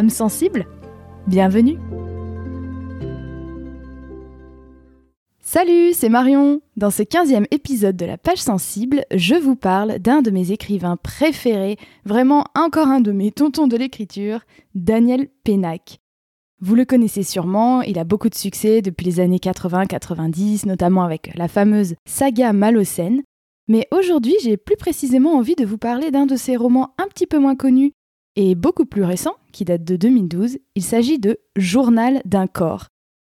Âme sensible Bienvenue Salut, c'est Marion Dans ce 15e épisode de la page sensible, je vous parle d'un de mes écrivains préférés, vraiment encore un de mes tontons de l'écriture, Daniel Pénac. Vous le connaissez sûrement, il a beaucoup de succès depuis les années 80-90, notamment avec la fameuse saga Malocène. Mais aujourd'hui, j'ai plus précisément envie de vous parler d'un de ses romans un petit peu moins connus et beaucoup plus récent, qui date de 2012. Il s'agit de Journal d'un corps.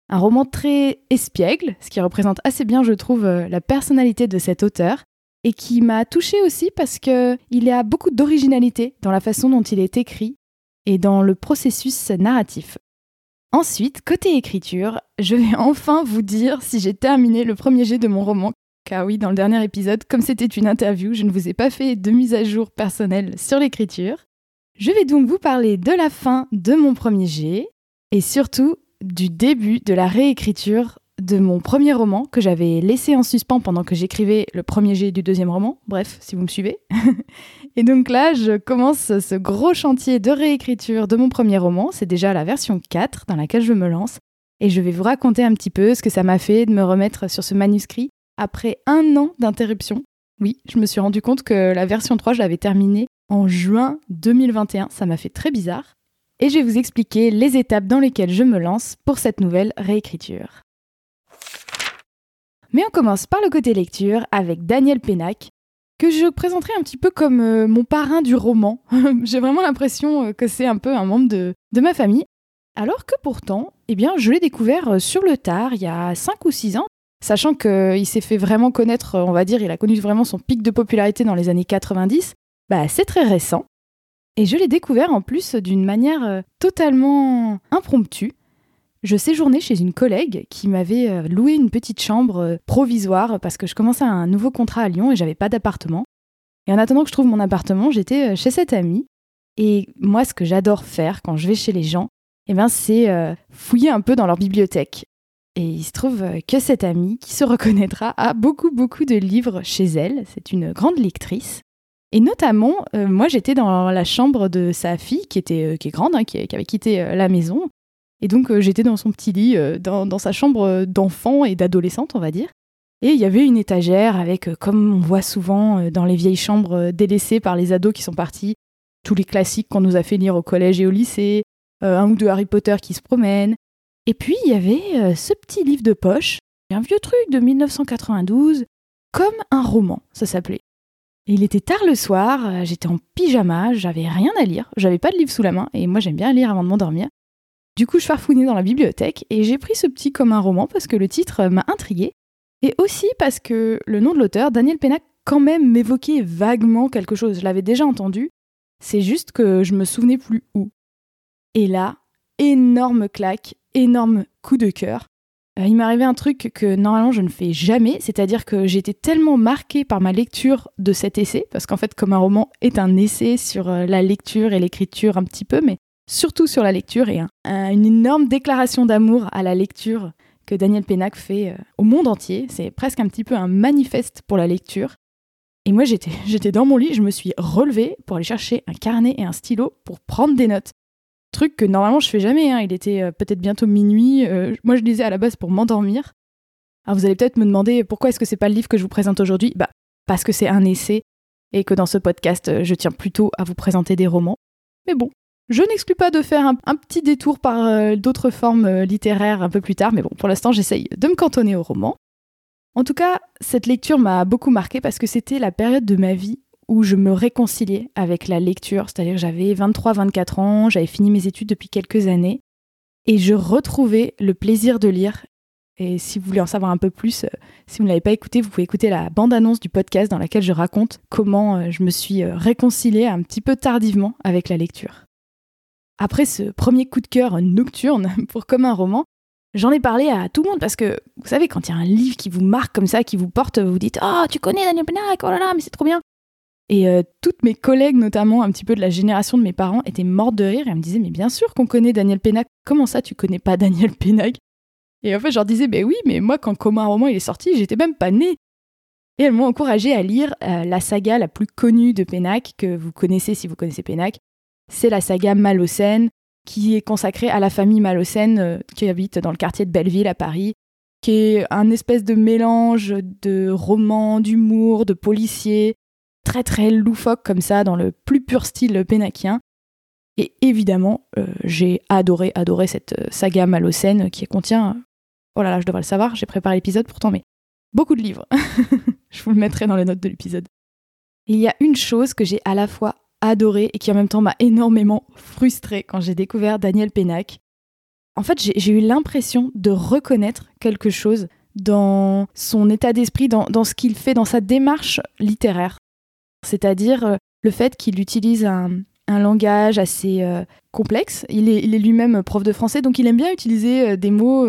Un roman très espiègle, ce qui représente assez bien, je trouve, euh, la personnalité de cet auteur, et qui m'a touchée aussi parce qu'il a beaucoup d'originalité dans la façon dont il est écrit et dans le processus narratif. Ensuite, côté écriture, je vais enfin vous dire si j'ai terminé le premier jet de mon roman. Car oui, dans le dernier épisode, comme c'était une interview, je ne vous ai pas fait de mise à jour personnelle sur l'écriture. Je vais donc vous parler de la fin de mon premier jet et surtout du début de la réécriture de mon premier roman que j'avais laissé en suspens pendant que j'écrivais le premier jet du deuxième roman. Bref, si vous me suivez. et donc là, je commence ce gros chantier de réécriture de mon premier roman. C'est déjà la version 4 dans laquelle je me lance. Et je vais vous raconter un petit peu ce que ça m'a fait de me remettre sur ce manuscrit après un an d'interruption. Oui, je me suis rendu compte que la version 3, je l'avais terminée en juin 2021. Ça m'a fait très bizarre. Et je vais vous expliquer les étapes dans lesquelles je me lance pour cette nouvelle réécriture. Mais on commence par le côté lecture avec Daniel Pénac, que je présenterai un petit peu comme euh, mon parrain du roman. J'ai vraiment l'impression euh, que c'est un peu un membre de, ma famille. Alors que pourtant, eh bien, je l'ai découvert euh, sur le tard, il y a 5 ou 6 ans, sachant qu'il s'est fait vraiment connaître, on va dire, il a connu vraiment son pic de popularité dans les années 90. Bah, c'est très récent. Et je l'ai découvert en plus d'une manière totalement impromptue. Je séjournais chez une collègue qui m'avait euh, loué une petite chambre euh, provisoire parce que je commençais un nouveau contrat à Lyon et j'avais pas d'appartement. Et en attendant que je trouve mon appartement, j'étais euh, chez cette amie. Et moi, ce que j'adore faire quand je vais chez les gens, eh ben, c'est fouiller un peu dans leur bibliothèque. Et il se trouve que cette amie, qui se reconnaîtra, a beaucoup, beaucoup de livres chez elle. C'est une grande lectrice. Et notamment, moi, j'étais dans la chambre de sa fille, qui était qui est grande, hein, qui, avait quitté la maison, et donc euh, j'étais dans son petit lit, euh, dans, sa chambre euh, d'enfant et d'adolescente, on va dire. Et il y avait une étagère avec, comme on voit souvent dans les vieilles chambres délaissées par les ados qui sont partis, tous les classiques qu'on nous a fait lire au collège et au lycée, un ou deux Harry Potter qui se promènent. Et puis il y avait ce petit livre de poche, un vieux truc de 1992, comme un roman, ça s'appelait. Il était tard le soir, j'étais en pyjama, j'avais rien à lire, j'avais pas de livre sous la main, et moi j'aime bien lire avant de m'endormir. Du coup, je farfouillais dans la bibliothèque et j'ai pris ce petit comme un roman parce que le titre m'a intrigué et aussi parce que le nom de l'auteur, Daniel Pénac, quand même m'évoquait vaguement quelque chose. Je l'avais déjà entendu, c'est juste que je me souvenais plus où. Et là, énorme claque, énorme coup de cœur. Euh, il m'est arrivé un truc que normalement je ne fais jamais, c'est-à-dire que j'étais tellement marquée par ma lecture de cet essai, parce qu'en fait, comme un roman est un essai sur euh, la lecture et l'écriture un petit peu, mais surtout sur la lecture et une énorme déclaration d'amour à la lecture que Daniel Pénac fait euh, au monde entier. C'est presque un petit peu un manifeste pour la lecture. Et moi, j'étais, j'étais dans mon lit, je me suis relevée pour aller chercher un carnet et un stylo pour prendre des notes. Truc que normalement je fais jamais, hein. il était euh, peut-être bientôt minuit. Euh, moi, je lisais à la base pour m'endormir. Alors vous allez peut-être me demander pourquoi est-ce que c'est pas le livre que je vous présente aujourd'hui? Bah, parce que c'est un essai et que dans ce podcast, je tiens plutôt à vous présenter des romans. Mais bon, je n'exclus pas de faire un, petit détour par euh, d'autres formes euh, littéraires un peu plus tard, mais bon, pour l'instant, j'essaye de me cantonner au roman. En tout cas, cette lecture m'a beaucoup marqué parce que c'était la période de ma vie où je me réconciliais avec la lecture, c'est-à-dire j'avais 23-24 ans, j'avais fini mes études depuis quelques années, et je retrouvais le plaisir de lire. Et si vous voulez en savoir un peu plus, euh, si vous ne l'avez pas écouté, vous pouvez écouter la bande-annonce du podcast dans laquelle je raconte comment je me suis réconciliée un petit peu tardivement avec la lecture. après ce premier coup de cœur nocturne pour Comme un roman, j'en ai parlé à tout le monde parce que, vous savez, quand il y a un livre qui vous marque comme ça, qui vous porte, vous dites Oh, tu connais Daniel Pennac, oh là là, mais c'est trop bien Et euh, toutes mes collègues, notamment un petit peu de la génération de mes parents, étaient mortes de rire et elles me disaient Mais bien sûr qu'on connaît Daniel Pennac, comment ça tu connais pas Daniel Pennac? Et en fait, je leur disais Ben oui, mais moi, quand un roman il est sorti, j'étais même pas née. Et elles m'ont encouragé à lire euh, la saga la plus connue de Pennac, que vous connaissez si vous connaissez Pennac, c'est la saga Malocène, qui est consacrée à la famille Malocène euh, qui habite dans le quartier de Belleville à Paris, qui est un espèce de mélange de romans, d'humour, de policiers, très très loufoque comme ça, dans le plus pur style pénakien. Et évidemment, euh, j'ai adoré, adoré cette euh, saga Malocène qui contient, oh là là, je devrais le savoir, j'ai préparé l'épisode pourtant, mais beaucoup de livres. je vous le mettrai dans les notes de l'épisode. Il y a une chose que j'ai à la fois adoré et qui en même temps m'a énormément frustrée quand j'ai découvert Daniel Pénac. En fait, j'ai eu l'impression de reconnaître quelque chose dans son état d'esprit, dans, ce qu'il fait, dans sa démarche littéraire. C'est-à-dire euh, le fait qu'il utilise un, langage assez euh, complexe. Il est, il est lui-même prof de français, donc il aime bien utiliser euh, des mots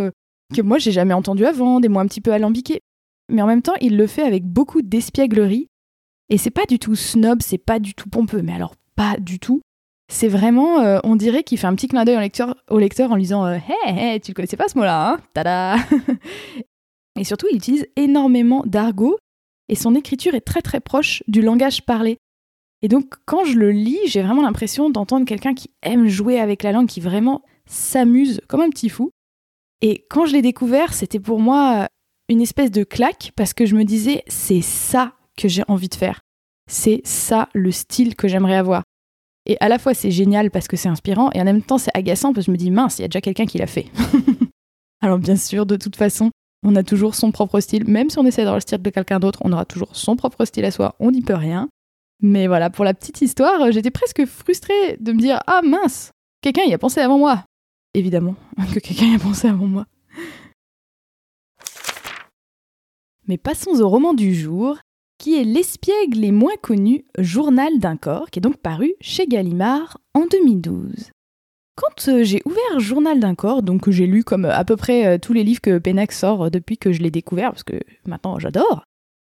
que moi j'ai jamais entendus avant, des mots un petit peu alambiqués. Mais en même temps, il le fait avec beaucoup d'espièglerie et c'est pas du tout snob, c'est pas du tout pompeux, mais alors pas du tout. C'est vraiment, on dirait qu'il fait un petit clin d'œil au lecteur, au lecteur en lui disant Hé, hey, tu ne connaissais pas ce mot-là, hein? Tada Et surtout, il utilise énormément d'argot et son écriture est très très proche du langage parlé. Et donc, quand je le lis, j'ai vraiment l'impression d'entendre quelqu'un qui aime jouer avec la langue, qui vraiment s'amuse comme un petit fou. Et quand je l'ai découvert, c'était pour moi une espèce de claque parce que je me disais, c'est ça que j'ai envie de faire. C'est ça le style que j'aimerais avoir. Et à la fois c'est génial parce que c'est inspirant et en même temps c'est agaçant parce que je me dis mince, il y a déjà quelqu'un qui l'a fait. Alors bien sûr, de toute façon, on a toujours son propre style, même si on essaie dans le style de quelqu'un d'autre, on aura toujours son propre style à soi, on n'y peut rien. Mais voilà, pour la petite histoire, j'étais presque frustrée de me dire ah mince, quelqu'un y a pensé avant moi. Évidemment que quelqu'un y a pensé avant moi. Mais passons au roman du jour, qui est l'espiègle et moins connu Journal d'un corps, qui est donc paru chez Gallimard en 2012. Quand euh, j'ai ouvert Journal d'un corps, donc j'ai lu comme à peu près euh, tous les livres que Pennac sort depuis que je l'ai découvert, parce que maintenant j'adore,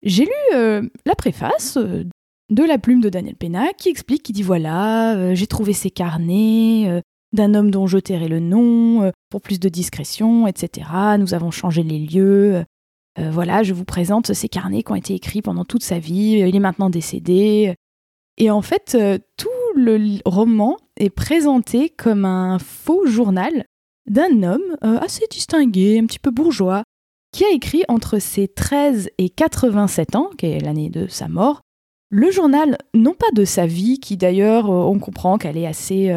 j'ai lu euh, la préface de la plume de Daniel Pennac qui explique, qui dit voilà, j'ai trouvé ces carnets d'un homme dont je tairai le nom, pour plus de discrétion, etc. Nous avons changé les lieux, euh, voilà, je vous présente ces carnets qui ont été écrits pendant toute sa vie, euh, il est maintenant décédé. Et en fait, euh, tout le roman est présenté comme un faux journal d'un homme assez distingué, un petit peu bourgeois, qui a écrit entre ses 13 et 87 ans, qui est l'année de sa mort, le journal, non pas de sa vie, qui d'ailleurs, on comprend qu'elle est assez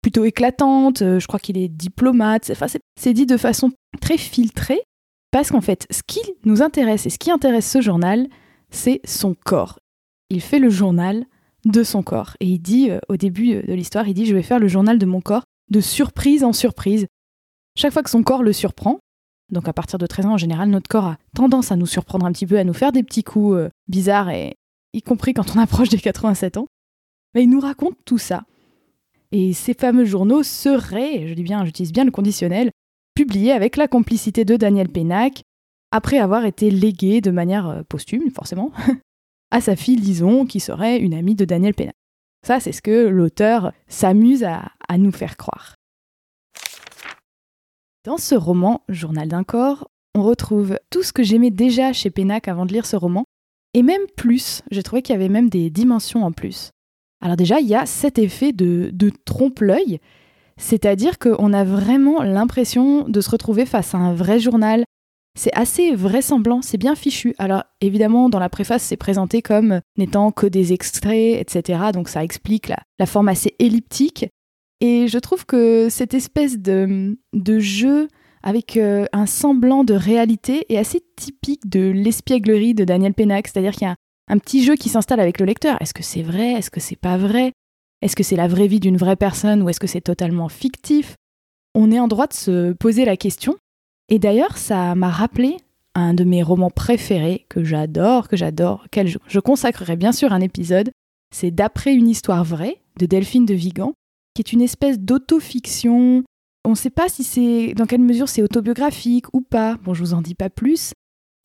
plutôt éclatante, je crois qu'il est diplomate, c'est dit de façon très filtrée, parce qu'en fait, ce qui nous intéresse et ce qui intéresse ce journal, c'est son corps. Il fait le journal de son corps. Et il dit, euh, au début euh, de l'histoire, il dit, je vais faire le journal de mon corps de surprise en surprise. Chaque fois que son corps le surprend, donc à partir de 13 ans en général, notre corps a tendance à nous surprendre un petit peu, à nous faire des petits coups euh, bizarres, et y compris quand on approche des 87 ans. Mais il nous raconte tout ça. Et ces fameux journaux seraient, je dis bien, j'utilise bien le conditionnel, publié avec la complicité de Daniel Pénac, après avoir été légué de manière posthume, forcément, à sa fille Lison, qui serait une amie de Daniel Pénac. Ça, c'est ce que l'auteur s'amuse à, à nous faire croire. Dans ce roman, Journal d'un corps, on retrouve tout ce que j'aimais déjà chez Pénac avant de lire ce roman, et même plus, j'ai trouvé qu'il y avait même des dimensions en plus. Alors déjà, il y a cet effet de, de trompe-l'œil c'est-à-dire qu'on a vraiment l'impression de se retrouver face à un vrai journal. C'est assez vraisemblant, c'est bien fichu. Alors évidemment, dans la préface, c'est présenté comme n'étant que des extraits, etc. Donc ça explique la, forme assez elliptique. Et je trouve que cette espèce de, jeu avec euh, un semblant de réalité est assez typique de l'espièglerie de Daniel Pennac. C'est-à-dire qu'il y a un petit jeu qui s'installe avec le lecteur. Est-ce que c'est vrai? Est-ce que c'est pas vrai? Est-ce que c'est la vraie vie d'une vraie personne ou est-ce que c'est totalement fictif? On est en droit de se poser la question. Et d'ailleurs, ça m'a rappelé un de mes romans préférés que j'adore, que j'adore, auquel je, consacrerai bien sûr un épisode. C'est D'après une histoire vraie de Delphine de Vigan. qui est une espèce d'autofiction. On ne sait pas si c'est dans quelle mesure c'est autobiographique ou pas. Bon, je vous en dis pas plus,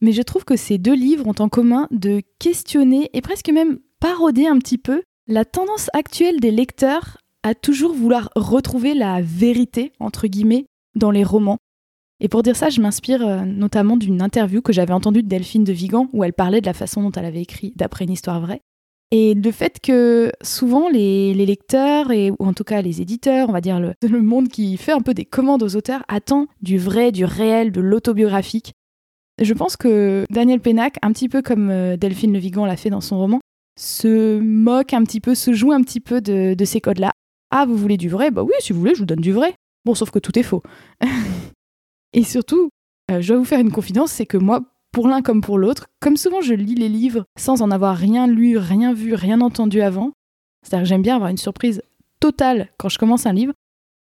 mais je trouve que ces deux livres ont en commun de questionner et presque même paroder un petit peu la tendance actuelle des lecteurs à toujours vouloir retrouver la vérité, entre guillemets, dans les romans. Et pour dire ça, je m'inspire euh, notamment d'une interview que j'avais entendue de Delphine de Vigan, où elle parlait de la façon dont elle avait écrit d'après une histoire vraie. Et le fait que souvent les, lecteurs, et, ou en tout cas les éditeurs, on va dire le, monde qui fait un peu des commandes aux auteurs, attend du vrai, du réel, de l'autobiographique. Je pense que Daniel Pénac, un petit peu comme euh, Delphine Le Vigan l'a fait dans son roman, se moque un petit peu, se joue un petit peu de, de ces codes-là. Ah, vous voulez du vrai? Bah oui, si vous voulez, je vous donne du vrai. Bon, sauf que tout est faux. Et surtout, euh, je dois vous faire une confidence, c'est que moi, pour l'un comme pour l'autre, comme souvent je lis les livres sans en avoir rien lu, rien vu, rien entendu avant, c'est-à-dire que j'aime bien avoir une surprise totale quand je commence un livre,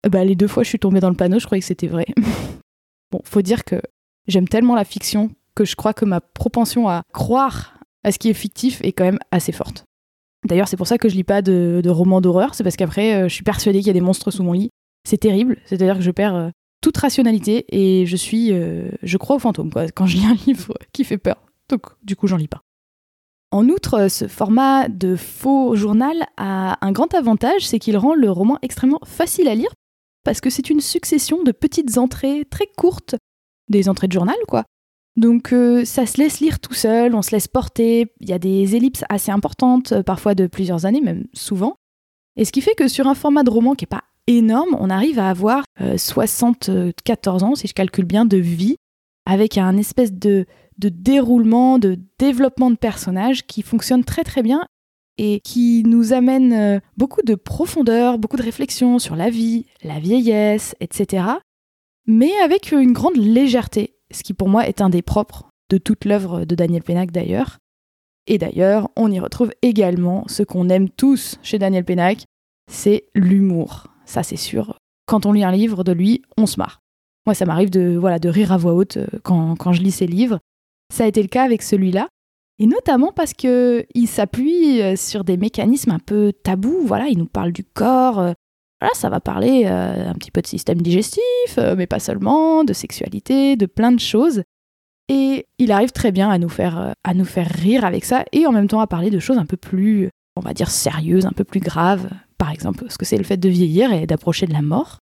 bah, les deux fois je suis tombée dans le panneau, je croyais que c'était vrai. bon, faut dire que j'aime tellement la fiction que je crois que ma propension à croire à ce qui est fictif est quand même assez forte. D'ailleurs, c'est pour ça que je lis pas de, romans d'horreur, c'est parce qu'après, euh, je suis persuadée qu'il y a des monstres sous mon lit. C'est terrible, c'est-à-dire que je perds euh, toute rationalité et je suis, euh, je crois aux fantômes quoi, quand je lis un livre qui fait peur. Donc du coup j'en lis pas. En outre, ce format de faux journal a un grand avantage, c'est qu'il rend le roman extrêmement facile à lire parce que c'est une succession de petites entrées très courtes, des entrées de journal quoi. Donc euh, ça se laisse lire tout seul, on se laisse porter, il y a des ellipses assez importantes, parfois de plusieurs années, même souvent. Et ce qui fait que sur un format de roman qui n'est pas énorme, on arrive à avoir 74 euh, ans, si je calcule bien, de vie, avec un espèce de, de déroulement, de développement de personnages qui fonctionne très très bien et qui nous amène euh, beaucoup de profondeur, beaucoup de réflexion sur la vie, la vieillesse, etc. Mais avec une grande légèreté, ce qui pour moi est un des propres de toute l'œuvre de Daniel Pénac d'ailleurs. Et d'ailleurs, on y retrouve également ce qu'on aime tous chez Daniel Pénac, c'est l'humour ça c'est sûr. Quand on lit un livre de lui, on se marre. Moi, ça m'arrive de, voilà, de rire à voix haute euh, quand, quand je lis ses livres. Ça a été le cas avec celui-là. Et notamment parce qu'il s'appuie euh, sur des mécanismes un peu tabous. Voilà, il nous parle du corps. Euh, voilà, ça va parler un petit peu de système digestif, mais pas seulement, de sexualité, de plein de choses. Et il arrive très bien à nous faire, à nous faire rire avec ça et en même temps à parler de choses un peu plus, on va dire, sérieuses, un peu plus graves par exemple, ce que c'est le fait de vieillir et d'approcher de la mort.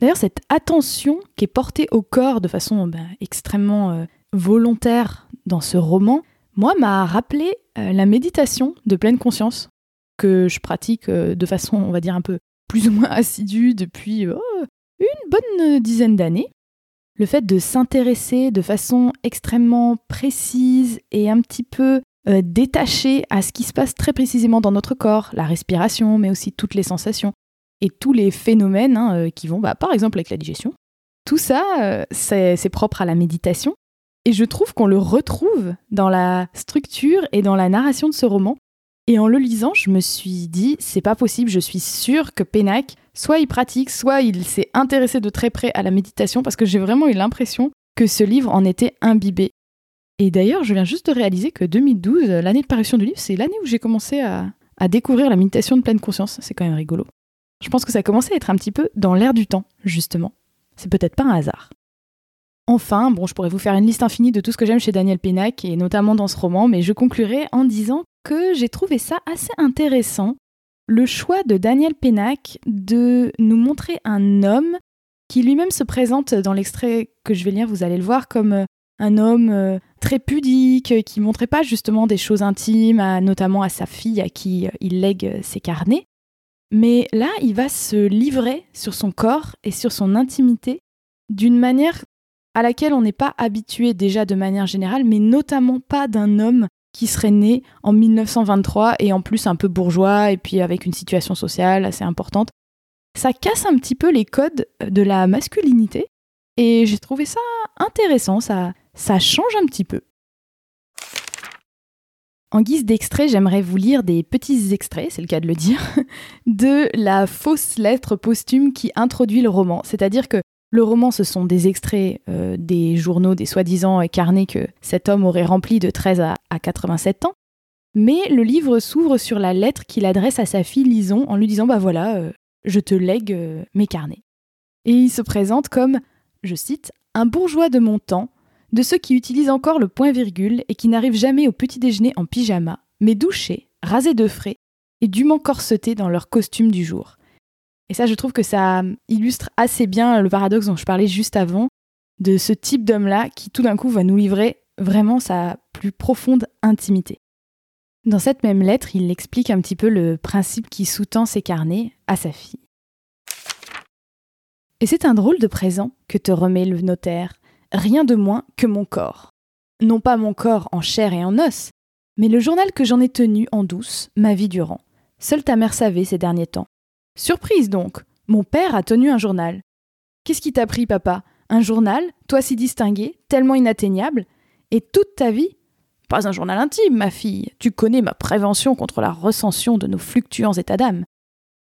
D'ailleurs, cette attention qui est portée au corps de façon ben, extrêmement euh, volontaire dans ce roman, moi, m'a rappelé euh, la méditation de pleine conscience que je pratique euh, de façon, on va dire, un peu plus ou moins assidue depuis une bonne dizaine d'années. Le fait de s'intéresser de façon extrêmement précise et un petit peu euh, détaché à ce qui se passe très précisément dans notre corps, la respiration, mais aussi toutes les sensations et tous les phénomènes hein, euh, qui vont, bah, par exemple avec la digestion. Tout ça, euh, c'est propre à la méditation. Et je trouve qu'on le retrouve dans la structure et dans la narration de ce roman. Et en le lisant, je me suis dit, c'est pas possible, je suis sûre que Pénac, soit il pratique, soit il s'est intéressé de très près à la méditation, parce que j'ai vraiment eu l'impression que ce livre en était imbibé. Et d'ailleurs, je viens juste de réaliser que 2012, l'année de parution du livre, c'est l'année où j'ai commencé à, découvrir la méditation de pleine conscience. C'est quand même rigolo. Je pense que ça a commencé à être un petit peu dans l'air du temps, justement. C'est peut-être pas un hasard. Enfin, bon, je pourrais vous faire une liste infinie de tout ce que j'aime chez Daniel Pénac, et notamment dans ce roman, mais je conclurai en disant que j'ai trouvé ça assez intéressant, le choix de Daniel Pénac de nous montrer un homme qui lui-même se présente dans l'extrait que je vais lire, vous allez le voir, comme un homme euh, très pudique, qui montrait pas justement des choses intimes, notamment à sa fille à qui euh, il lègue euh, ses carnets. Mais là, il va se livrer sur son corps et sur son intimité d'une manière à laquelle on n'est pas habitué déjà de manière générale, mais notamment pas d'un homme qui serait né en 1923 et en plus un peu bourgeois et puis avec une situation sociale assez importante. Ça casse un petit peu les codes de la masculinité et j'ai trouvé ça intéressant, ça, ça change un petit peu. En guise d'extrait, j'aimerais vous lire des petits extraits, c'est le cas de le dire, de la fausse lettre posthume qui introduit le roman. C'est-à-dire que le roman, ce sont des extraits euh, des journaux, des soi-disant carnets que cet homme aurait remplis de 13 à, 87 ans. Mais le livre s'ouvre sur la lettre qu'il adresse à sa fille Lison en lui disant Bah voilà, euh, je te lègue euh, mes carnets. Et il se présente comme, je cite, un bourgeois de mon temps, de ceux qui utilisent encore le point-virgule et qui n'arrivent jamais au petit déjeuner en pyjama, mais douchés, rasés de frais et dûment corsetés dans leur costume du jour. Et ça, je trouve que ça illustre assez bien le paradoxe dont je parlais juste avant, de ce type d'homme-là qui tout d'un coup va nous livrer vraiment sa plus profonde intimité. Dans cette même lettre, il explique un petit peu le principe qui sous-tend ses carnets à sa fille. Et c'est un drôle de présent que te remet le notaire, rien de moins que mon corps. Non pas mon corps en chair et en os, mais le journal que j'en ai tenu en douce ma vie durant. Seule ta mère savait ces derniers temps. Surprise donc, mon père a tenu un journal. Qu'est-ce qui t'a pris, papa? Un journal, toi si distingué, tellement inatteignable Et toute ta vie? Pas un journal intime, ma fille. Tu connais ma prévention contre la recension de nos fluctuants états d'âme.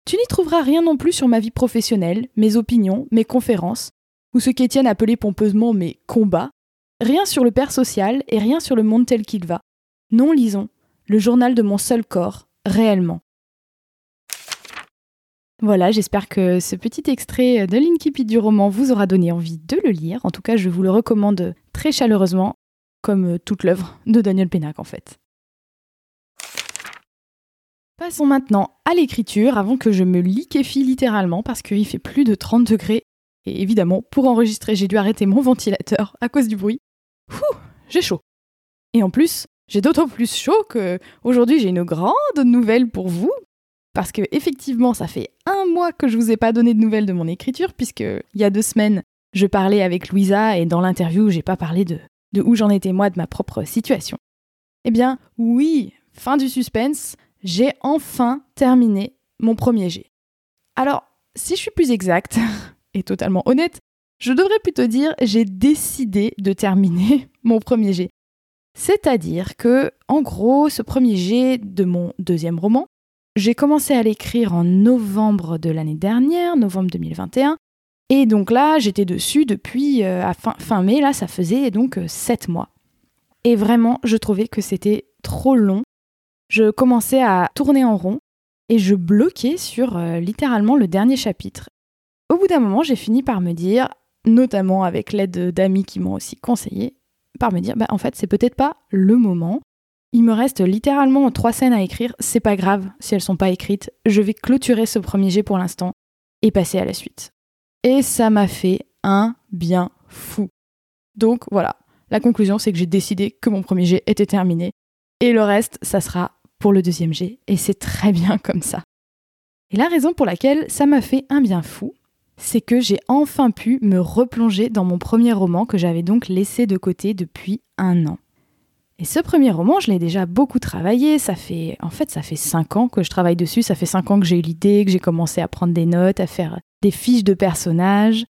Tu n'y trouveras rien non plus sur ma vie professionnelle, mes opinions, mes conférences, ou ce qu'Étienne appelait pompeusement mes combats. Rien sur le père social et rien sur le monde tel qu'il va. Non, lisons, le journal de mon seul corps, réellement. Voilà, j'espère que ce petit extrait de l'incipit du roman vous aura donné envie de le lire. En tout cas, je vous le recommande très chaleureusement, comme toute l'œuvre de Daniel Pénac en fait. Passons maintenant à l'écriture avant que je me liquéfie littéralement parce qu'il fait plus de 30 degrés. Et évidemment, pour enregistrer, j'ai dû arrêter mon ventilateur à cause du bruit. Ouh, j'ai chaud. Et en plus, j'ai d'autant plus chaud que aujourd'hui j'ai une grande nouvelle pour vous parce que effectivement, ça fait un mois que je vous ai pas donné de nouvelles de mon écriture, puisque il y a deux semaines, je parlais avec Louisa et dans l'interview, j'ai pas parlé de, de où j'en étais moi de ma propre situation. Eh bien, oui, fin du suspense, j'ai enfin terminé mon premier jet. Alors, si je suis plus exacte totalement honnête, je devrais plutôt dire j'ai décidé de terminer mon premier jet. C'est-à-dire que, en gros, ce premier jet de mon deuxième roman, j'ai commencé à l'écrire en novembre de l'année dernière, novembre 2021. Et donc là, j'étais dessus depuis euh, fin, mai, là, ça faisait donc euh, sept mois. Et vraiment, je trouvais que c'était trop long. Je commençais à tourner en rond et je bloquais sur euh, littéralement le dernier chapitre. Au bout d'un moment, j'ai fini par me dire, notamment avec l'aide d'amis qui m'ont aussi conseillé, par me dire, bah, en fait, c'est peut-être pas le moment. Il me reste littéralement trois scènes à écrire, c'est pas grave si elles sont pas écrites, je vais clôturer ce premier jet pour l'instant et passer à la suite. Et ça m'a fait un bien fou. Donc voilà, la conclusion c'est que j'ai décidé que mon premier jet était terminé et le reste ça sera pour le deuxième jet et c'est très bien comme ça. Et la raison pour laquelle ça m'a fait un bien fou, c'est que j'ai enfin pu me replonger dans mon premier roman que j'avais donc laissé de côté depuis un an. Et ce premier roman, je l'ai déjà beaucoup travaillé. Ça fait, en fait, ça fait cinq ans que je travaille dessus. Ça fait cinq ans que j'ai eu l'idée, que j'ai commencé à prendre des notes, à faire des fiches de personnages.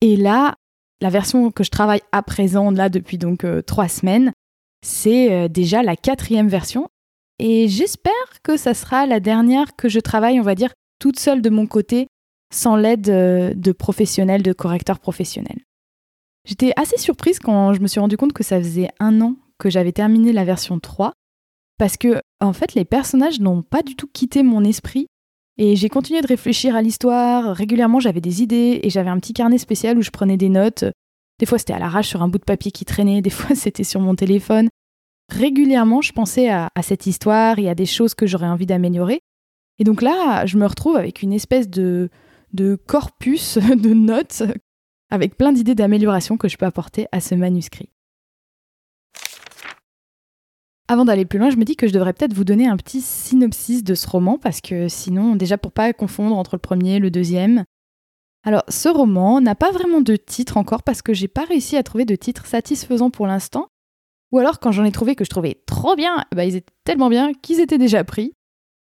Et là, la version que je travaille à présent, là, depuis donc euh, trois semaines, c'est euh, déjà la quatrième version. Et j'espère que ça sera la dernière que je travaille, on va dire, toute seule de mon côté, sans l'aide euh, de professionnels, de correcteurs professionnels. J'étais assez surprise quand je me suis rendu compte que ça faisait un an que j'avais terminé la version 3 parce que en fait les personnages n'ont pas du tout quitté mon esprit et j'ai continué de réfléchir à l'histoire, régulièrement j'avais des idées et j'avais un petit carnet spécial où je prenais des notes. Des fois c'était à l'arrache sur un bout de papier qui traînait, des fois c'était sur mon téléphone. Régulièrement je pensais à, cette histoire et à des choses que j'aurais envie d'améliorer. Et donc là je me retrouve avec une espèce de, de corpus de notes avec plein d'idées d'amélioration que je peux apporter à ce manuscrit. Avant d'aller plus loin, je me dis que je devrais peut-être vous donner un petit synopsis de ce roman parce que sinon, déjà pour pas confondre entre le premier et le deuxième. Alors, ce roman n'a pas vraiment de titre encore parce que j'ai pas réussi à trouver de titre satisfaisant pour l'instant. Ou alors, quand j'en ai trouvé que je trouvais trop bien, bah, ils étaient tellement bien qu'ils étaient déjà pris.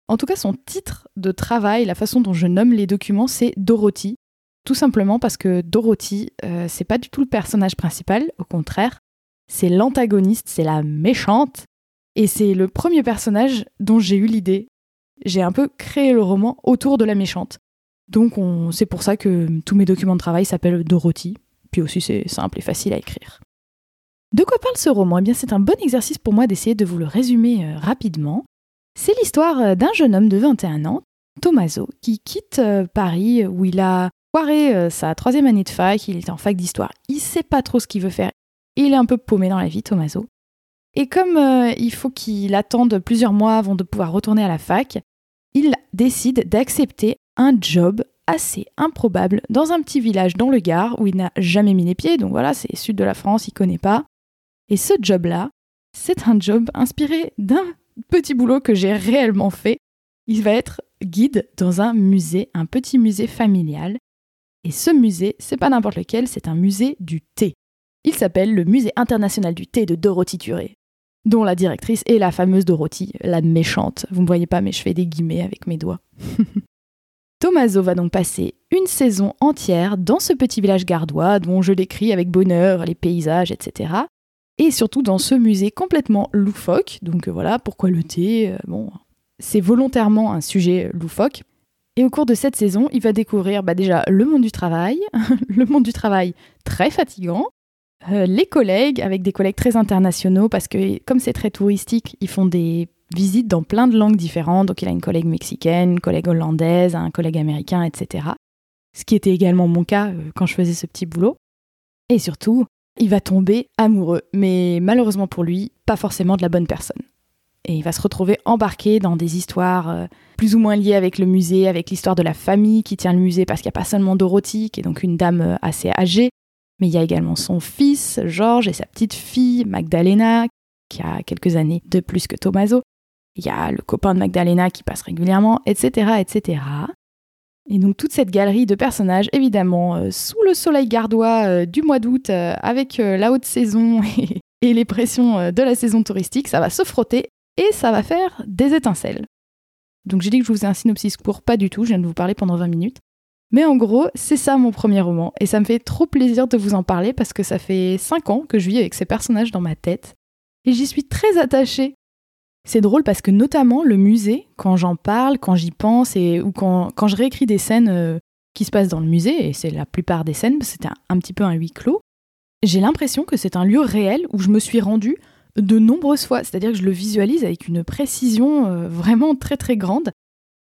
En tout cas, son titre de travail, la façon dont je nomme les documents, c'est Dorothy. Tout simplement parce que Dorothy, euh, c'est pas du tout le personnage principal, au contraire, c'est l'antagoniste, c'est la méchante, et c'est le premier personnage dont j'ai eu l'idée. J'ai un peu créé le roman autour de la méchante. Donc c'est pour ça que tous mes documents de travail s'appellent Dorothy. Puis aussi c'est simple et facile à écrire. De quoi parle ce roman? Eh bien c'est un bon exercice pour moi d'essayer de vous le résumer euh, rapidement. C'est l'histoire euh, d'un jeune homme de 21 ans, Tommaso qui quitte euh, Paris où il a foiré euh, sa troisième année de fac, il est en fac d'histoire, il sait pas trop ce qu'il veut faire, il est un peu paumé dans la vie, Tommaso. Et comme euh, il faut qu'il attende plusieurs mois avant de pouvoir retourner à la fac, il décide d'accepter un job assez improbable dans un petit village dans le Gard où il n'a jamais mis les pieds, donc voilà, c'est sud de la France, il connaît pas. Et ce job-là, c'est un job inspiré d'un petit boulot que j'ai réellement fait. Il va être guide dans un musée, un petit musée familial. Et ce musée, c'est pas n'importe lequel, c'est un musée du thé. Il s'appelle le Musée international du thé de Dorothy Turé, dont la directrice est la fameuse Dorothy, la méchante. Vous ne voyez pas, mais je fais des guillemets avec mes doigts. Tommaso va donc passer une saison entière dans ce petit village gardois dont je décris avec bonheur les paysages, etc. Et surtout dans ce musée complètement loufoque. Donc voilà, pourquoi le thé euh, Bon, c'est volontairement un sujet loufoque. Et au cours de cette saison, il va découvrir bah, déjà le monde du travail, le monde du travail très fatigant, euh, les collègues, avec des collègues très internationaux, parce que comme c'est très touristique, ils font des visites dans plein de langues différentes. Donc il a une collègue mexicaine, une collègue hollandaise, un collègue américain, etc. Ce qui était également mon cas euh, quand je faisais ce petit boulot. Et surtout, il va tomber amoureux, mais malheureusement pour lui, pas forcément de la bonne personne et il va se retrouver embarqué dans des histoires euh, plus ou moins liées avec le musée, avec l'histoire de la famille qui tient le musée, parce qu'il n'y a pas seulement Dorothy, qui est donc une dame euh, assez âgée, mais il y a également son fils, Georges, et sa petite fille, Magdalena, qui a quelques années de plus que Tommaso. Il y a le copain de Magdalena qui passe régulièrement, etc., etc. Et donc toute cette galerie de personnages, évidemment, euh, sous le soleil gardois du mois d'août, avec la haute saison et, et les pressions de la saison touristique, ça va se frotter et ça va faire des étincelles. Donc j'ai dit que je vous ai un synopsis court, pas du tout, je viens de vous parler pendant 20 minutes. Mais en gros, c'est ça mon premier roman, et ça me fait trop plaisir de vous en parler parce que ça fait 5 ans que je vis avec ces personnages dans ma tête, et j'y suis très attachée. C'est drôle parce que notamment le musée, quand j'en parle, quand j'y pense, et, ou quand, je réécris des scènes euh, qui se passent dans le musée, et c'est la plupart des scènes, c'était un petit peu un huis clos, j'ai l'impression que c'est un lieu réel où je me suis rendue de nombreuses fois. C'est-à-dire que je le visualise avec une précision euh, vraiment très très grande.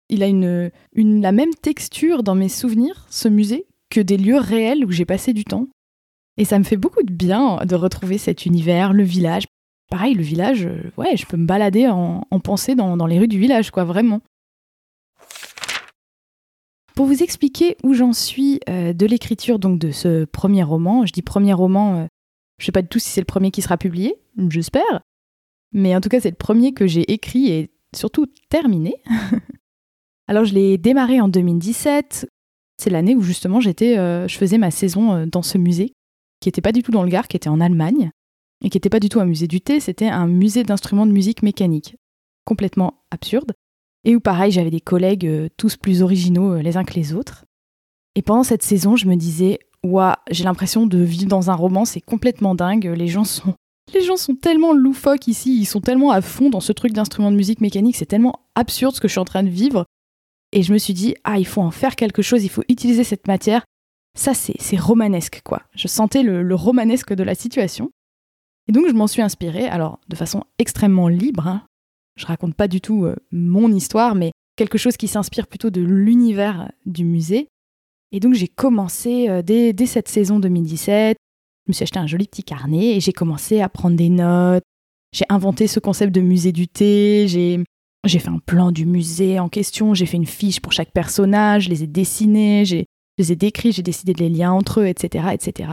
Il a une, la même texture dans mes souvenirs, ce musée, que des lieux réels où j'ai passé du temps. Et ça me fait beaucoup de bien de retrouver cet univers, le village. Pareil, le village, euh, ouais, je peux me balader en, pensée dans, les rues du village, quoi, vraiment. Pour vous expliquer où j'en suis euh, de l'écriture donc de ce premier roman, je dis premier roman je sais pas du tout si c'est le premier qui sera publié, j'espère. Mais en tout cas, c'est le premier que j'ai écrit et surtout terminé. Alors, je l'ai démarré en 2017. C'est l'année où justement j'étais, euh, je faisais ma saison euh, dans ce musée, qui n'était pas du tout dans le Gard, qui était en Allemagne, et qui n'était pas du tout un musée du thé, c'était un musée d'instruments de musique mécanique. Complètement absurde. Et où pareil, j'avais des collègues euh, tous plus originaux les uns que les autres. Et pendant cette saison, je me disais, Ouah, j'ai l'impression de vivre dans un roman, c'est complètement dingue. Les gens sont les gens sont tellement loufoques ici, ils sont tellement à fond dans ce truc d'instrument de musique mécanique, c'est tellement absurde ce que je suis en train de vivre. Et je me suis dit, ah, il faut en faire quelque chose, il faut utiliser cette matière. Ça, c'est romanesque, quoi. Je sentais le, romanesque de la situation. Et donc, je m'en suis inspirée, alors de façon extrêmement libre. Hein. Je raconte pas du tout euh, mon histoire, mais quelque chose qui s'inspire plutôt de l'univers du musée. Et donc j'ai commencé euh, dès, cette saison 2017, je me suis acheté un joli petit carnet et j'ai commencé à prendre des notes. J'ai inventé ce concept de musée du thé, j'ai fait un plan du musée en question, j'ai fait une fiche pour chaque personnage, je les ai dessinés, je les ai décrits, j'ai décidé des liens entre eux, etc. etc.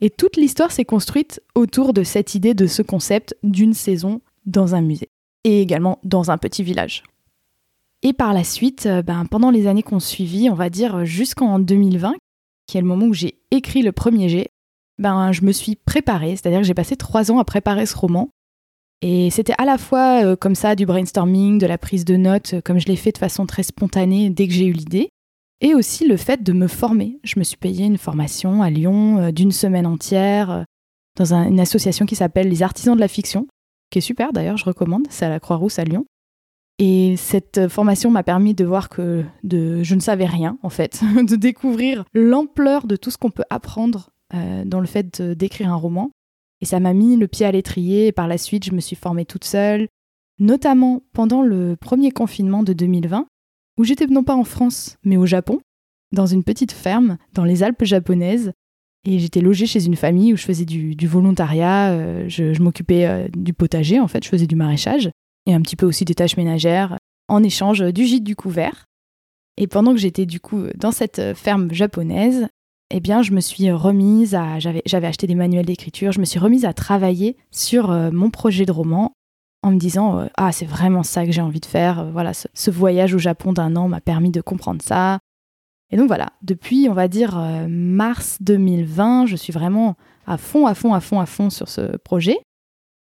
Et toute l'histoire s'est construite autour de cette idée de ce concept d'une saison dans un musée, et également dans un petit village. Et par la suite, euh, ben, pendant les années qu'on suivit, on va dire jusqu'en 2020, qui est le moment où j'ai écrit le premier jet, ben, je me suis préparée, c'est-à-dire que j'ai passé trois ans à préparer ce roman. Et c'était à la fois euh, comme ça du brainstorming, de la prise de notes, euh, comme je l'ai fait de façon très spontanée dès que j'ai eu l'idée, et aussi le fait de me former. Je me suis payé une formation à Lyon d'une semaine entière dans une association qui s'appelle les Artisans de la Fiction, qui est super d'ailleurs, je recommande, c'est à la Croix-Rousse à Lyon. Et cette formation m'a permis de voir que je ne savais rien, en fait, de découvrir l'ampleur de tout ce qu'on peut apprendre euh, dans le fait d'écrire un roman. Et ça m'a mis le pied à l'étrier. Et par la suite, je me suis formée toute seule, notamment pendant le premier confinement de 2020. où j'étais non pas en France, mais au Japon, dans une petite ferme dans les Alpes japonaises. Et j'étais logée chez une famille où je faisais du, volontariat, euh, je, m'occupais euh, du potager, en fait, je faisais du maraîchage, et un petit peu aussi des tâches ménagères, en échange du gîte du couvert. Et pendant que j'étais du coup dans cette ferme japonaise, eh bien, je me suis remise à. J'avais acheté des manuels d'écriture, je me suis remise à travailler sur euh, mon projet de roman en me disant euh, Ah, c'est vraiment ça que j'ai envie de faire. Euh, voilà, ce, voyage au Japon d'un an m'a permis de comprendre ça. Et donc voilà, depuis, on va dire, mars 2020, je suis vraiment à fond, à fond, à fond, à fond sur ce projet.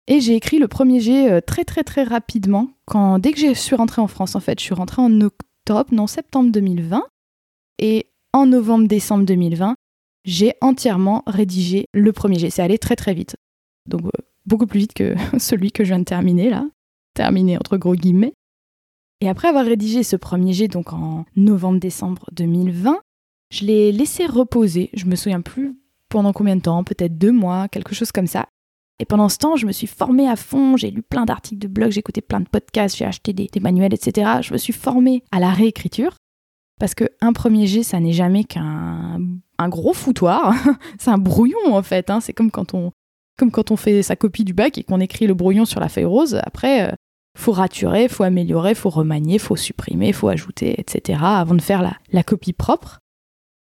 Et j'ai écrit le premier jet très, très, très rapidement, quand, dès que je suis rentrée en France, en fait. Je suis rentrée en octobre, non, septembre 2020. Et en novembre-décembre 2020, j'ai entièrement rédigé le premier jet. C'est allé très très vite. Donc euh, beaucoup plus vite que celui que je viens de terminer là. Terminé entre gros guillemets. Et après avoir rédigé ce premier jet, donc en novembre-décembre 2020, je l'ai laissé reposer. Je me souviens plus pendant combien de temps, peut-être deux mois, quelque chose comme ça. Et pendant ce temps, je me suis formée à fond, j'ai lu plein d'articles de blog, j'ai écouté plein de podcasts, j'ai acheté des, manuels, etc. Je me suis formée à la réécriture. Parce qu'un premier jet, ça n'est jamais qu'un un gros foutoir. c'est un brouillon en fait. Hein. C'est comme quand on comme quand on fait sa copie du bac et qu'on écrit le brouillon sur la feuille rose. Après, euh, faut raturer, faut améliorer, faut remanier, faut supprimer, faut ajouter, etc. avant de faire la, la copie propre.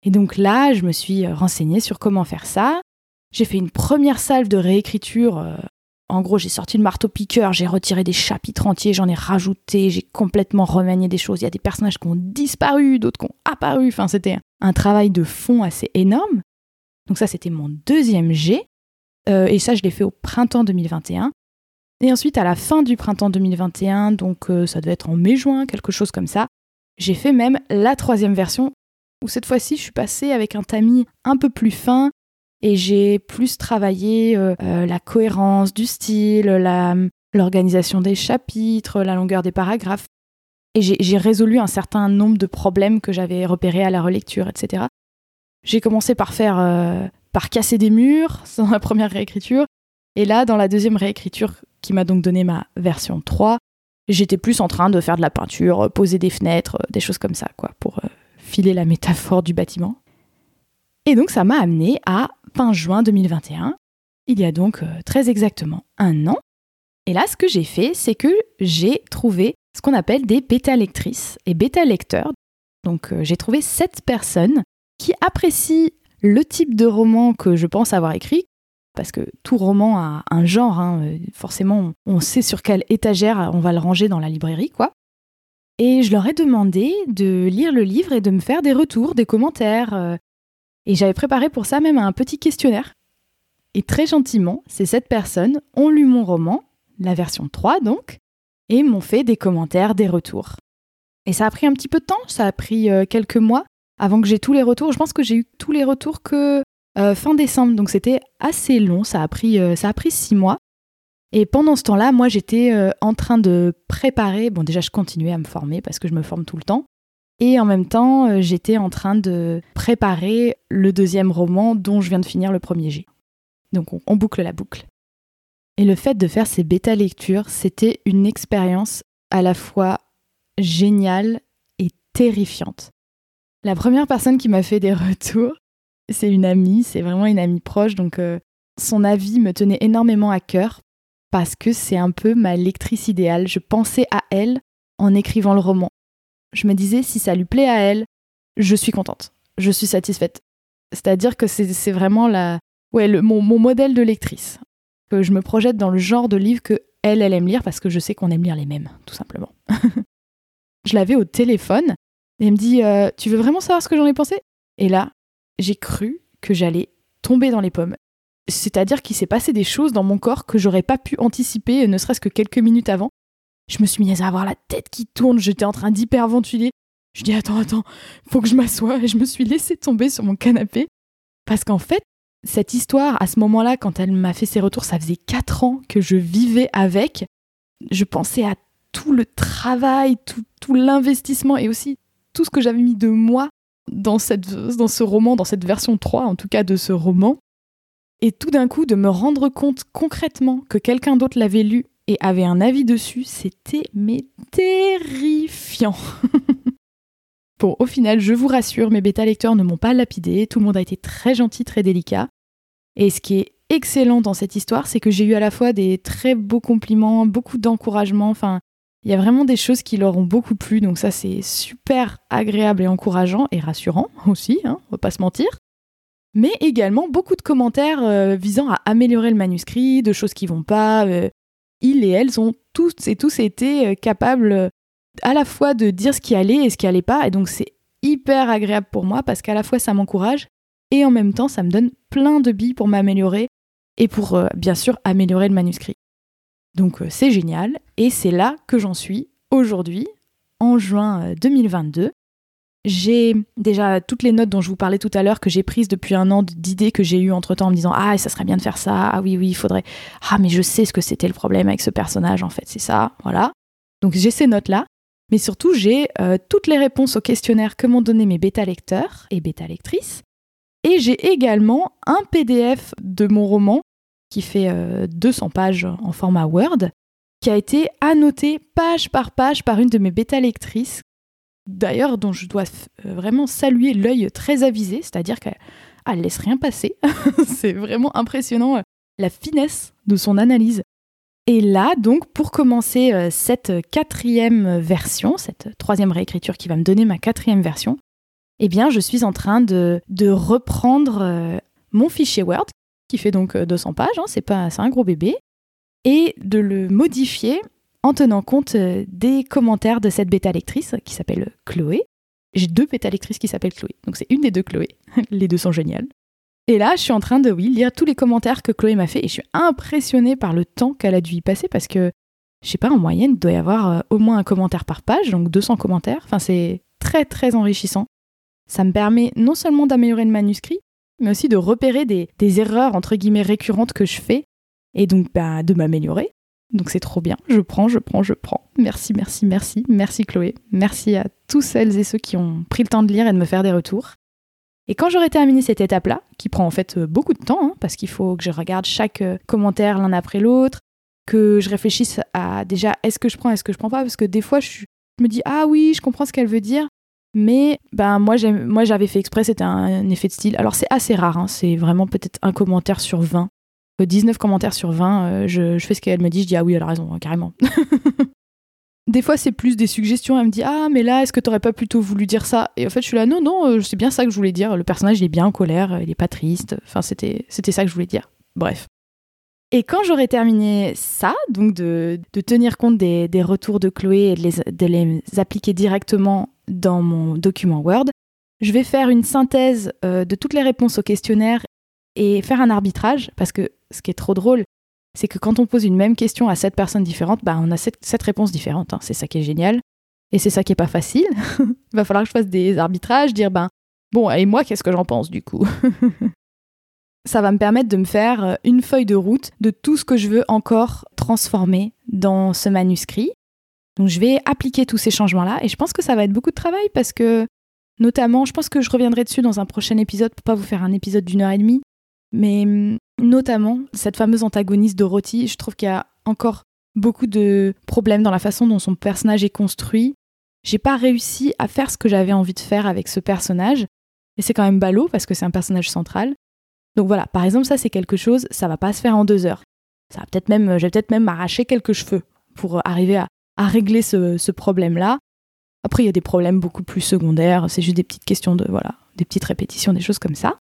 Et donc là, je me suis renseignée sur comment faire ça. J'ai fait une première salve de réécriture euh, en gros, j'ai sorti le marteau-piqueur, j'ai retiré des chapitres entiers, j'en ai rajouté, j'ai complètement remanié des choses. Il y a des personnages qui ont disparu, d'autres qui ont apparu. Enfin, c'était un travail de fond assez énorme. Donc ça, c'était mon deuxième G. Euh, et ça, je l'ai fait au printemps 2021. Et ensuite, à la fin du printemps 2021, donc euh, ça devait être en mai-juin, quelque chose comme ça, j'ai fait même la troisième version, où cette fois-ci, je suis passée avec un tamis un peu plus fin, et j'ai plus travaillé euh, euh, la cohérence du style, l'organisation des chapitres, la longueur des paragraphes. Et j'ai résolu un certain nombre de problèmes que j'avais repérés à la relecture, etc. J'ai commencé par faire, euh, par casser des murs dans la première réécriture. Et là, dans la deuxième réécriture, qui m'a donc donné ma version 3, j'étais plus en train de faire de la peinture, poser des fenêtres, des choses comme ça, quoi, pour filer la métaphore du bâtiment. Et donc ça m'a amené à fin juin 2021, il y a donc euh, très exactement un an. Et là, ce que j'ai fait, c'est que j'ai trouvé ce qu'on appelle des bêta-lectrices et bêta-lecteurs. Donc euh, j'ai trouvé sept personnes qui apprécient le type de roman que je pense avoir écrit, parce que tout roman a un genre, hein, euh, forcément on sait sur quelle étagère on va le ranger dans la librairie, quoi. Et je leur ai demandé de lire le livre et de me faire des retours, des commentaires, et j'avais préparé pour ça même un petit questionnaire. Et très gentiment, ces sept personnes ont lu mon roman, la version 3 donc, et m'ont fait des commentaires, des retours. Et ça a pris un petit peu de temps, ça a pris euh, quelques mois avant que j'ai tous les retours. Je pense que j'ai eu tous les retours que euh, fin décembre, donc c'était assez long, ça a, pris, euh, ça a pris six mois. Et pendant ce temps-là, moi j'étais en train de préparer, bon déjà je continuais à me former parce que je me forme tout le temps, et en même temps, euh, j'étais en train de préparer le deuxième roman dont je viens de finir le premier G. Donc on, boucle la boucle. Et le fait de faire ces bêta-lectures, c'était une expérience à la fois géniale et terrifiante. La première personne qui m'a fait des retours, c'est une amie, c'est vraiment une amie proche, donc euh, son avis me tenait énormément à cœur parce que c'est un peu ma lectrice idéale. Je pensais à elle en écrivant le roman je me disais, si ça lui plaît à elle, je suis contente, je suis satisfaite. C'est-à-dire que c'est vraiment la, ouais, le, mon, modèle de lectrice. Que je me projette dans le genre de livre que elle, elle aime lire parce que je sais qu'on aime lire les mêmes, tout simplement. je l'avais au téléphone et elle me dit euh, Tu veux vraiment savoir ce que j'en ai pensé? Et là, j'ai cru que j'allais tomber dans les pommes. C'est-à-dire qu'il s'est passé des choses dans mon corps que j'aurais pas pu anticiper, ne serait-ce que quelques minutes avant. Je me suis mise à avoir la tête qui tourne, j'étais en train d'hyperventiler. Je dis attends, attends, faut que je m'assoie et je me suis laissée tomber sur mon canapé. Parce qu'en fait, cette histoire, à ce moment-là, quand elle m'a fait ses retours, ça faisait quatre ans que je vivais avec. Je pensais à tout le travail, tout, tout l'investissement et aussi tout ce que j'avais mis de moi dans, cette, dans ce roman, dans cette version 3 en tout cas de ce roman. Et tout d'un coup, de me rendre compte concrètement que quelqu'un d'autre l'avait lu et avait un avis dessus, c'était mais terrifiant. Bon, au final, je vous rassure, mes bêta lecteurs ne m'ont pas lapidé, tout le monde a été très gentil, très délicat. Et ce qui est excellent dans cette histoire, c'est que j'ai eu à la fois des très beaux compliments, beaucoup d'encouragement, enfin, il y a vraiment des choses qui leur ont beaucoup plu, donc ça c'est super agréable et encourageant et rassurant aussi, hein, on va pas se mentir. Mais également beaucoup de commentaires euh, visant à améliorer le manuscrit, de choses qui vont pas. Euh, ils et elles ont tous et tous été euh, capables à la fois de dire ce qui allait et ce qui allait pas, et donc c'est hyper agréable pour moi parce qu'à la fois ça m'encourage et en même temps ça me donne plein de billes pour m'améliorer et pour bien sûr améliorer le manuscrit. Donc euh, c'est génial et c'est là que j'en suis aujourd'hui, en juin 2022. J'ai déjà toutes les notes dont je vous parlais tout à l'heure que j'ai prises depuis un an d'idées que j'ai eues entre temps en me disant Ah, ça serait bien de faire ça. Ah oui, oui, il faudrait. Ah, mais je sais ce que c'était le problème avec ce personnage, en fait, c'est ça. Voilà. Donc j'ai ces notes-là. Mais surtout, j'ai euh, toutes les réponses aux questionnaires que m'ont donné mes bêta-lecteurs et bêta-lectrices. Et j'ai également un PDF de mon roman qui fait 200 euh, pages en format Word, qui a été annoté page par page par une de mes bêta-lectrices, d'ailleurs dont je dois euh, vraiment saluer l'œil très avisé, c'est-à-dire qu'elle laisse rien passer. C'est vraiment impressionnant euh, la finesse de son analyse. Et là, donc, pour commencer cette quatrième version, cette troisième réécriture qui va me donner ma quatrième version, eh bien, je suis en train de, reprendre mon fichier Word qui fait donc 200 euh, pages, hein, c'est pas, un gros bébé, et de le modifier en tenant compte euh, des commentaires de cette bêta lectrice qui s'appelle Chloé. J'ai deux bêta lectrices qui s'appellent Chloé, donc c'est une des deux Chloé. les deux sont géniales. Et là, je suis en train de oui, lire tous les commentaires que Chloé m'a fait et je suis impressionnée par le temps qu'elle a dû y passer parce que, je sais pas, en moyenne, il doit y avoir euh, au moins un commentaire par page, donc 200 commentaires. Enfin, c'est très très enrichissant. Ça me permet non seulement d'améliorer le manuscrit, mais aussi de repérer des, erreurs entre guillemets récurrentes que je fais et donc bah, de m'améliorer. Donc c'est trop bien. Je prends, je prends, je prends. Merci, merci, merci. Merci Chloé. Merci à tous celles et ceux qui ont pris le temps de lire et de me faire des retours. Et quand j'aurai terminé cette étape-là, qui prend en fait euh, beaucoup de temps, hein, parce qu'il faut que je regarde chaque euh, commentaire l'un après l'autre, que je réfléchisse à déjà est-ce que je prends, est-ce que je prends pas, parce que des fois je me dis ah oui, je comprends ce qu'elle veut dire, mais ben, moi, j'avais fait exprès, c'était un, effet de style. Alors c'est assez rare, hein, c'est vraiment peut-être un commentaire sur 20. 19 commentaires sur 20, euh, je, fais ce qu'elle me dit, je dis ah oui, elle a raison, hein, carrément. des fois, c'est plus des suggestions. Elle me dit Ah, mais là, est-ce que t'aurais pas plutôt voulu dire ça? Et en fait, je suis là Non, non, euh, c'est bien ça que je voulais dire. Le personnage, il est bien en colère, il est pas triste. Enfin, c'était, ça que je voulais dire. Bref. Et quand j'aurai terminé ça, donc de, tenir compte des, retours de Chloé et de les appliquer directement dans mon document Word. Je vais faire une synthèse euh, de toutes les réponses au questionnaire et faire un arbitrage, parce que ce qui est trop drôle, c'est que quand on pose une même question à sept personnes différentes, bah, on a sept, réponses différentes. Hein. C'est ça qui est génial. Et c'est ça qui est pas facile. Il va falloir que je fasse des arbitrages, dire, ben, bon, et moi, qu'est-ce que j'en pense du coup? Ça va me permettre de me faire euh, une feuille de route de tout ce que je veux encore transformer dans ce manuscrit. Donc je vais appliquer tous ces changements-là et je pense que ça va être beaucoup de travail parce que notamment, je pense que je reviendrai dessus dans un prochain épisode pour pas vous faire un épisode d'une heure et demie, mais hum, notamment cette fameuse antagoniste Dorothy, je trouve qu'il y a encore beaucoup de problèmes dans la façon dont son personnage est construit. J'ai pas réussi à faire ce que j'avais envie de faire avec ce personnage et c'est quand même ballot parce que c'est un personnage central. Donc voilà, par exemple, ça c'est quelque chose, ça va pas se faire en deux heures. Ça va peut-être même, je vais peut-être même m'arracher quelques cheveux pour arriver à, à régler ce, problème-là. Après, il y a des problèmes beaucoup plus secondaires, c'est juste des petites questions de, voilà, des petites répétitions, des choses comme ça.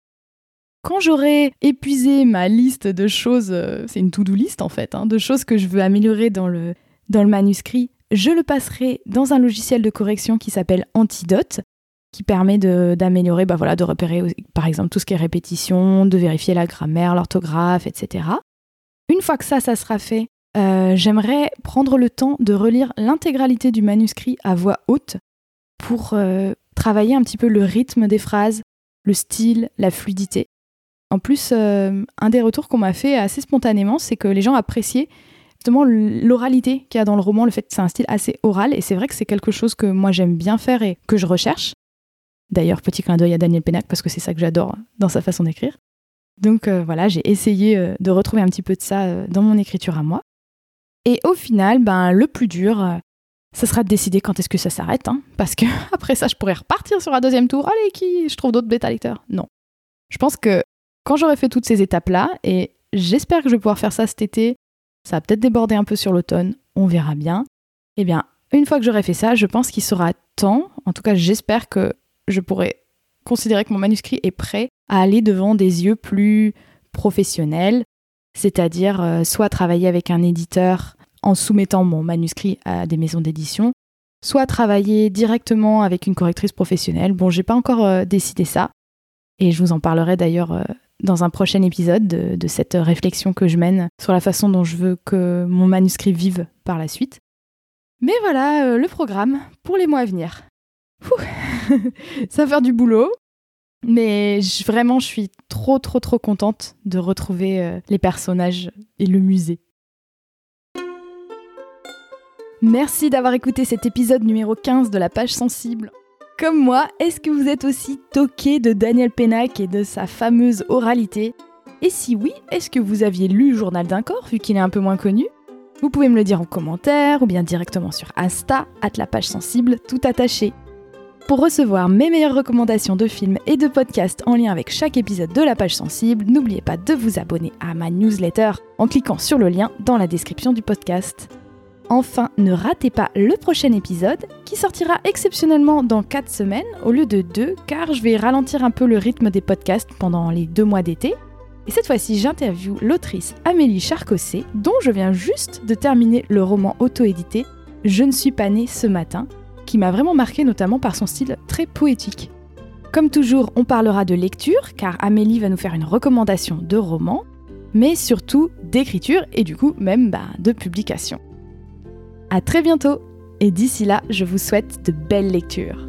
Quand j'aurai épuisé ma liste de choses, euh, c'est une to-do list en fait, hein, de choses que je veux améliorer dans le, dans le manuscrit, je le passerai dans un logiciel de correction qui s'appelle Antidote, qui permet d'améliorer, bah voilà, de repérer par exemple tout ce qui est répétition, de vérifier la grammaire, l'orthographe, etc. Une fois que ça, ça sera fait, euh, j'aimerais prendre le temps de relire l'intégralité du manuscrit à voix haute pour euh, travailler un petit peu le rythme des phrases, le style, la fluidité. En plus, euh, un des retours qu'on m'a fait assez spontanément, c'est que les gens appréciaient justement l'oralité qu'il y a dans le roman, le fait que c'est un style assez oral, et c'est vrai que c'est quelque chose que moi j'aime bien faire et que je recherche. D'ailleurs, petit clin d'œil à Daniel Pénac, parce que c'est ça que j'adore dans sa façon d'écrire. Donc voilà, j'ai essayé de retrouver un petit peu de ça dans mon écriture à moi. Et au final, ben, le plus dur, ça sera de décider quand est-ce que ça s'arrête, hein, parce que après ça, je pourrais repartir sur un deuxième tour. Allez, qui? Je trouve d'autres bêta lecteurs? Non. Je pense que quand j'aurai fait toutes ces étapes-là, et j'espère que je vais pouvoir faire ça cet été, ça va peut-être déborder un peu sur l'automne, on verra bien. Eh bien, une fois que j'aurai fait ça, je pense qu'il sera temps, en tout cas j'espère que je pourrai considérer que mon manuscrit est prêt à aller devant des yeux plus professionnels, c'est-à-dire euh, soit travailler avec un éditeur en soumettant mon manuscrit à des maisons d'édition, soit travailler directement avec une correctrice professionnelle. Bon, j'ai pas encore euh, décidé ça, et je vous en parlerai d'ailleurs euh, dans un prochain épisode de, cette réflexion que je mène sur la façon dont je veux que mon manuscrit vive par la suite. Mais voilà le programme pour les mois à venir. ça va faire du boulot, mais vraiment, je suis trop, trop, trop contente de retrouver euh, les personnages et le musée. Merci d'avoir écouté cet épisode numéro 15 de la page sensible. Comme moi, est-ce que vous êtes aussi toqué de Daniel Pennac et de sa fameuse oralité? Et si oui, est-ce que vous aviez lu Journal d'un corps, vu qu'il est un peu moins connu? Vous pouvez me le dire en commentaire ou bien directement sur Insta, at la page sensible, tout attaché. Pour recevoir mes meilleures recommandations de films et de podcasts en lien avec chaque épisode de la page sensible, n'oubliez pas de vous abonner à ma newsletter en cliquant sur le lien dans la description du podcast. Enfin, ne ratez pas le prochain épisode qui sortira exceptionnellement dans 4 semaines au lieu de 2 car je vais ralentir un peu le rythme des podcasts pendant les 2 mois d'été. Et cette fois-ci, j'interviewe l'autrice Amélie Charcossé dont je viens juste de terminer le roman auto-édité Je ne suis pas née ce matin qui m'a vraiment marqué notamment par son style très poétique. Comme toujours, on parlera de lecture, car Amélie va nous faire une recommandation de roman, mais surtout d'écriture et du coup même bah, de publication. A très bientôt, et d'ici là, je vous souhaite de belles lectures.